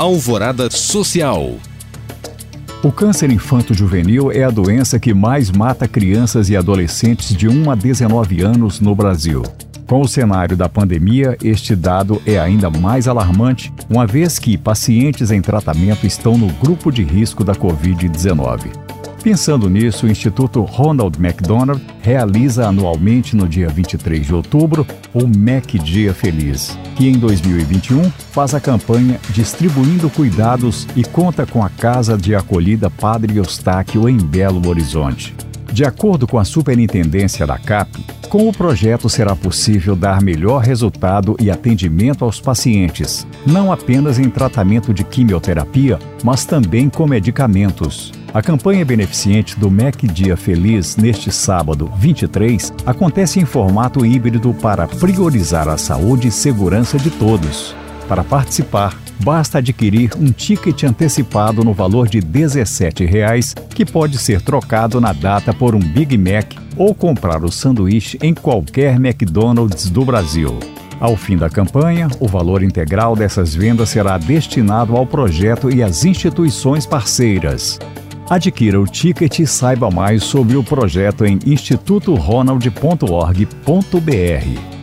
Alvorada Social. O câncer infanto-juvenil é a doença que mais mata crianças e adolescentes de 1 a 19 anos no Brasil. Com o cenário da pandemia, este dado é ainda mais alarmante, uma vez que pacientes em tratamento estão no grupo de risco da Covid-19. Pensando nisso, o Instituto Ronald McDonald realiza anualmente no dia 23 de outubro o Mac Dia Feliz, que em 2021 faz a campanha Distribuindo Cuidados e conta com a Casa de Acolhida Padre Eustáquio em Belo Horizonte. De acordo com a Superintendência da CAP, com o projeto será possível dar melhor resultado e atendimento aos pacientes, não apenas em tratamento de quimioterapia, mas também com medicamentos. A campanha beneficente do MEC Dia Feliz neste sábado 23 acontece em formato híbrido para priorizar a saúde e segurança de todos. Para participar, basta adquirir um ticket antecipado no valor de R$ 17,00, que pode ser trocado na data por um Big Mac ou comprar o sanduíche em qualquer McDonald's do Brasil. Ao fim da campanha, o valor integral dessas vendas será destinado ao projeto e às instituições parceiras. Adquira o ticket e saiba mais sobre o projeto em institutoronald.org.br.